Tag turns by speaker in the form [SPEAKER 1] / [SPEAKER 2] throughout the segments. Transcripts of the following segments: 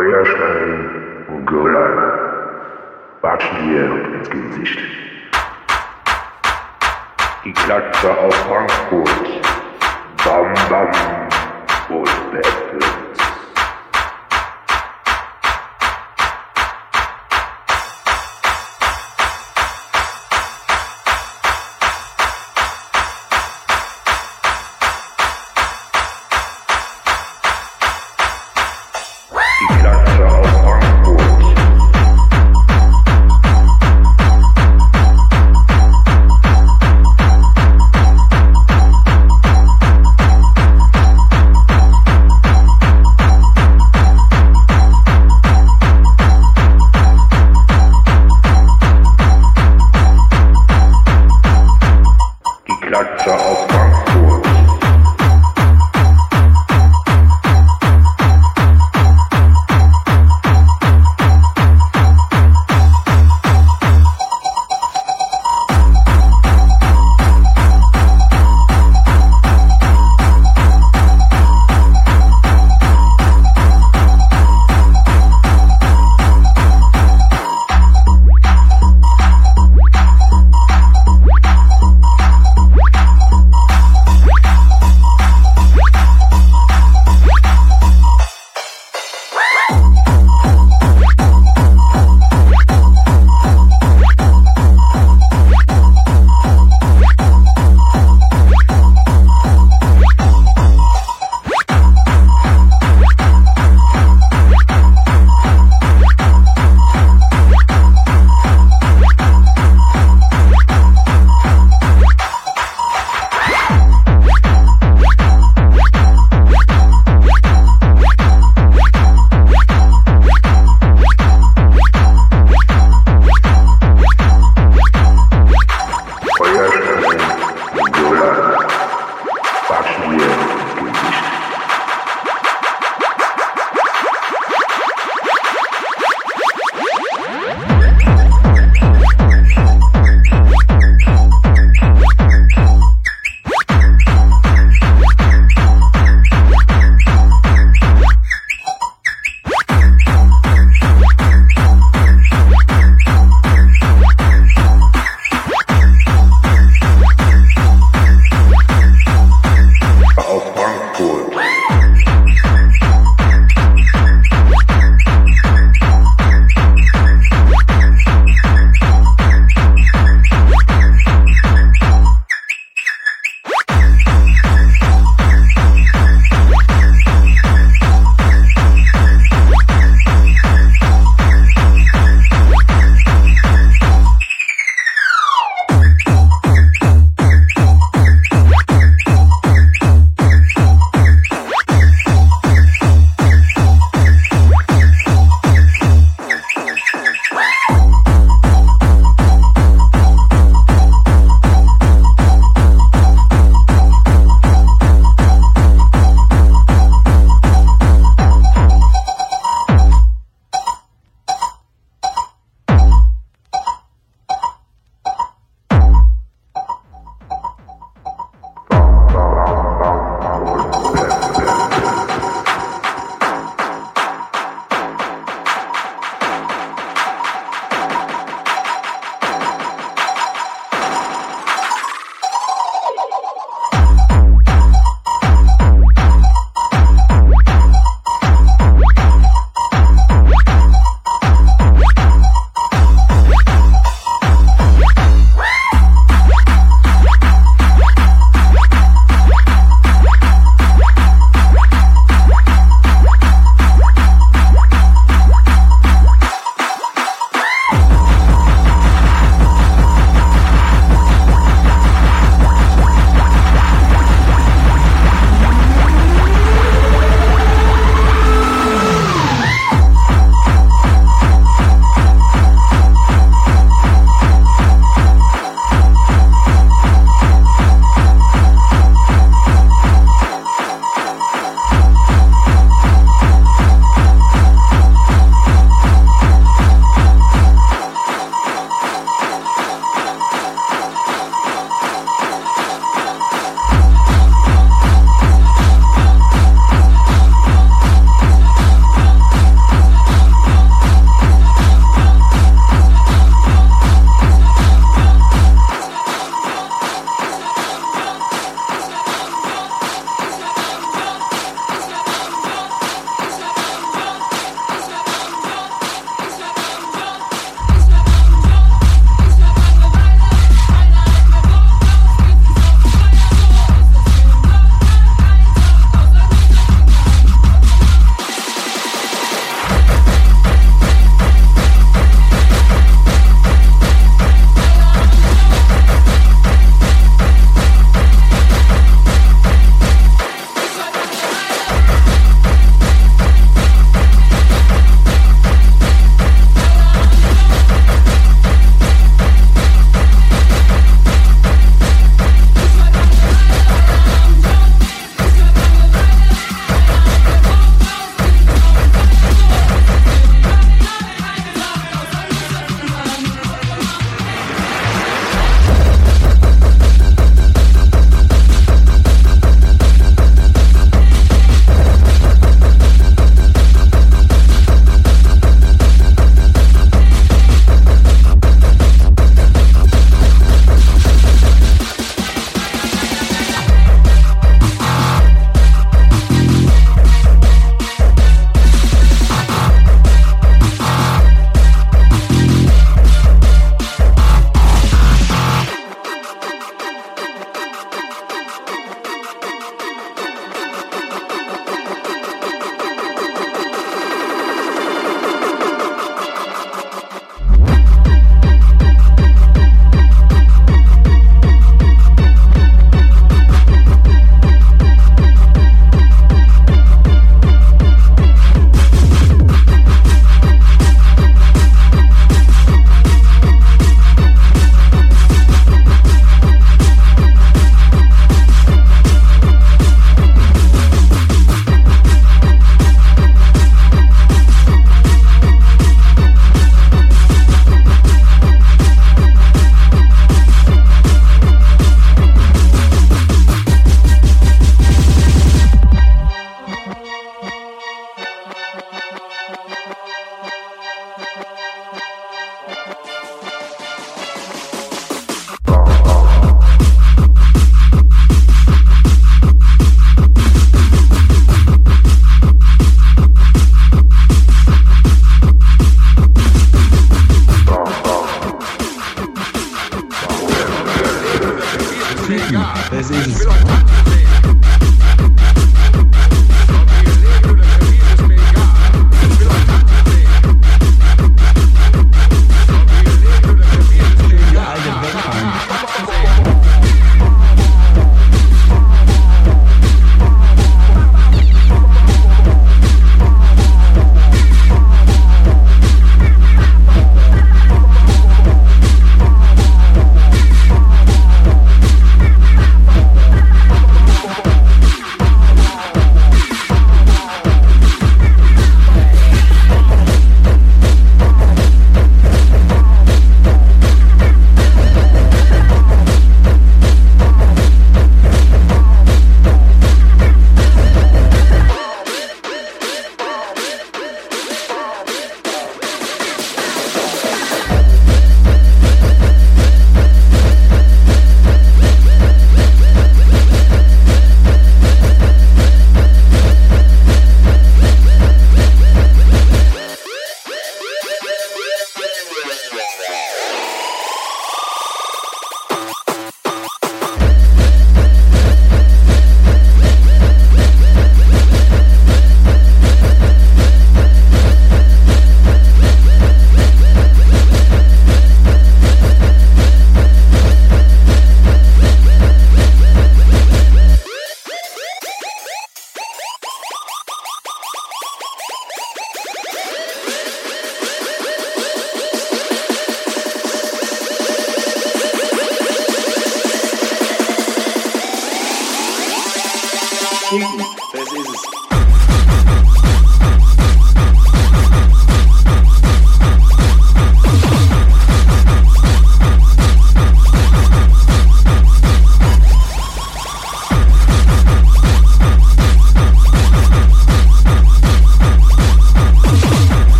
[SPEAKER 1] Feuerstein und Gulag watschen dir ins Gesicht. Die Klatsche aus Frankfurt, bam bam, und Battle.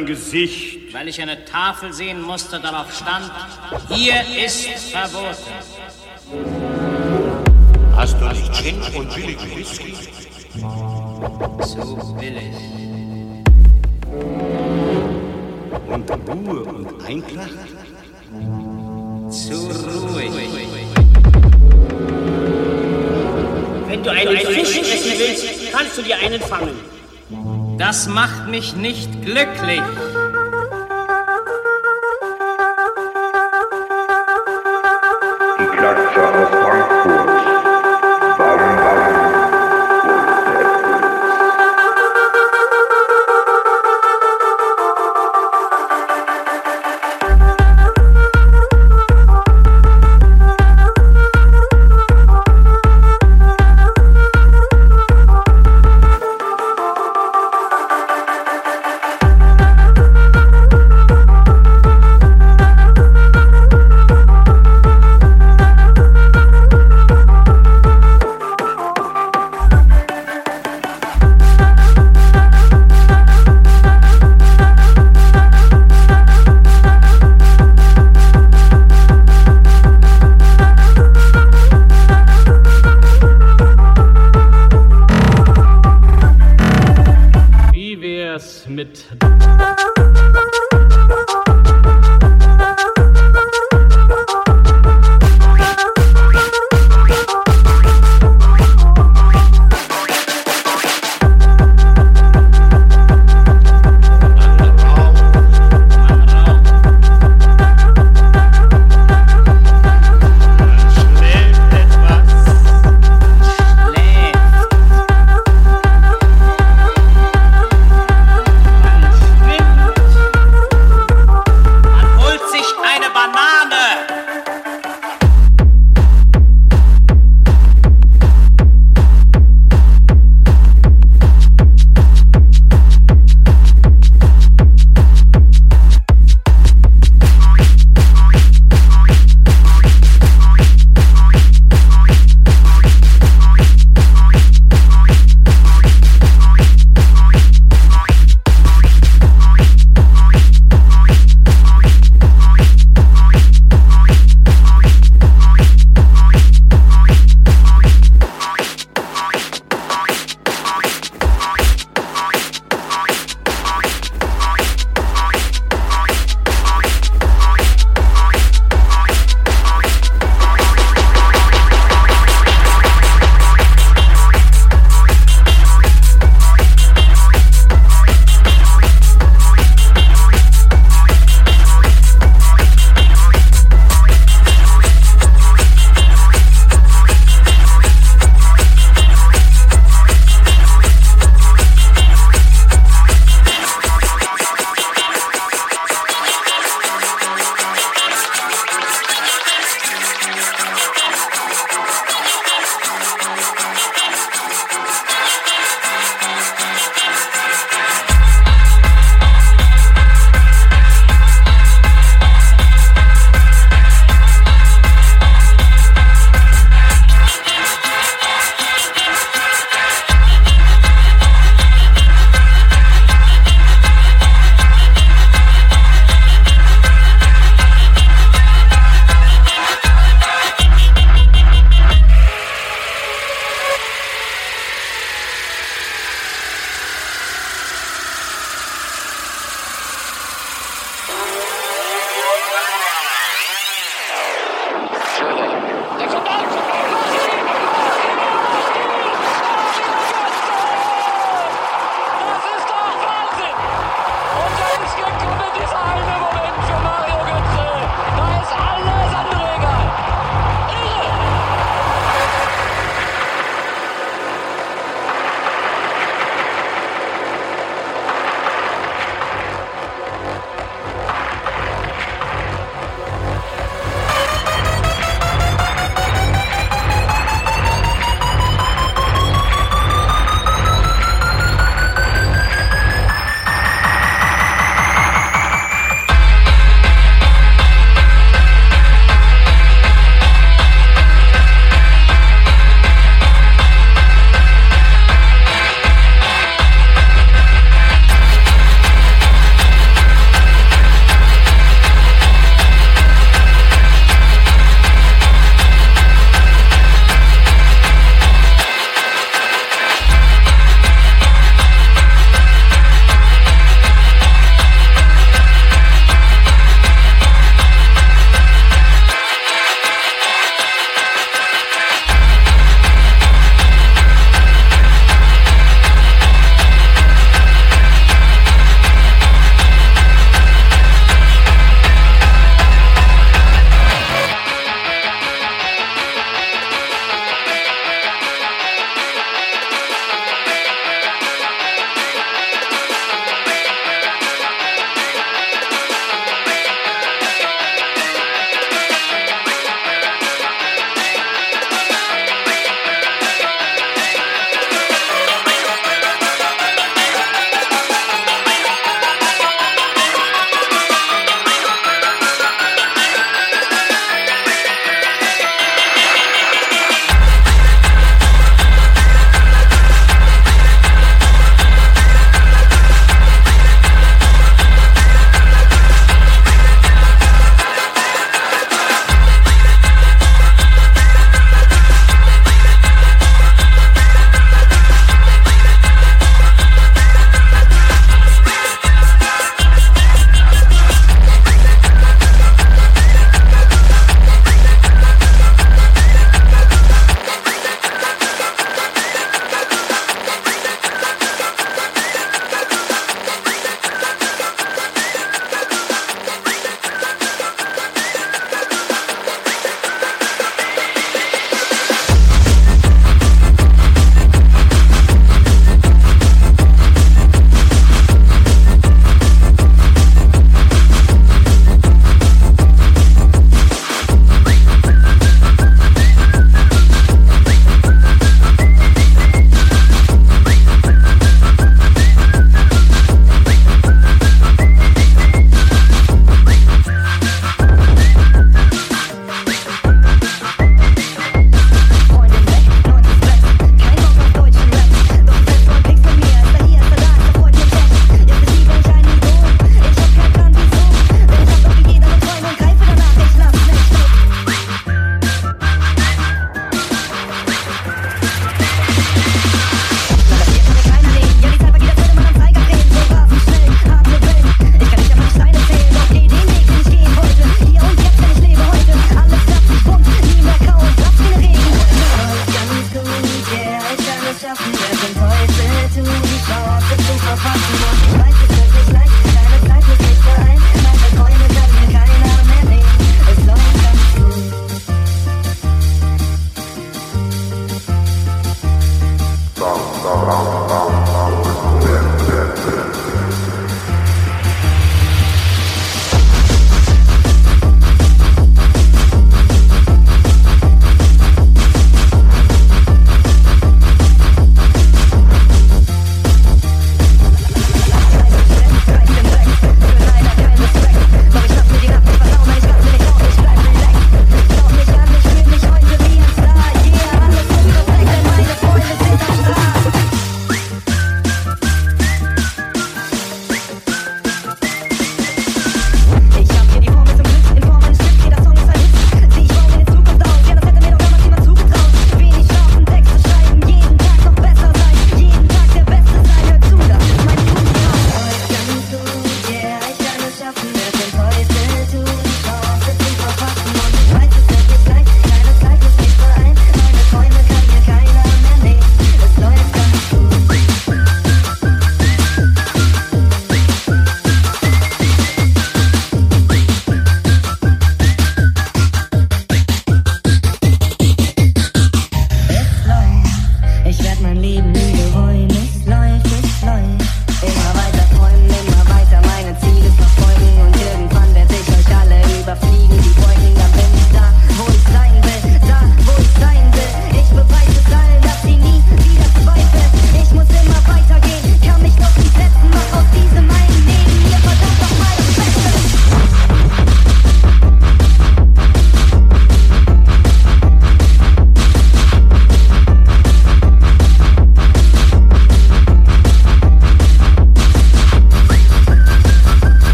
[SPEAKER 2] Gesicht.
[SPEAKER 3] Weil ich eine Tafel sehen musste, darauf stand, hier ist verboten.
[SPEAKER 4] Hast du nicht Gin und billigen Whisky?
[SPEAKER 3] Zu billig.
[SPEAKER 4] Und Ruhe und Eintracht?
[SPEAKER 3] Zu ruhig.
[SPEAKER 2] Wenn du einen Fisch essen willst, kannst du dir einen fangen.
[SPEAKER 3] Das macht mich nicht glücklich.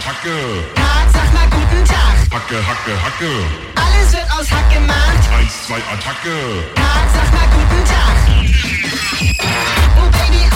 [SPEAKER 5] Attacke.
[SPEAKER 6] Tag, sag mal guten Tag.
[SPEAKER 5] Hacke, Hacke, Hacke.
[SPEAKER 6] Alles wird aus Hack gemacht.
[SPEAKER 5] Eins, zwei, Attacke.
[SPEAKER 6] Tag, sag mal guten Tag. Oh Baby.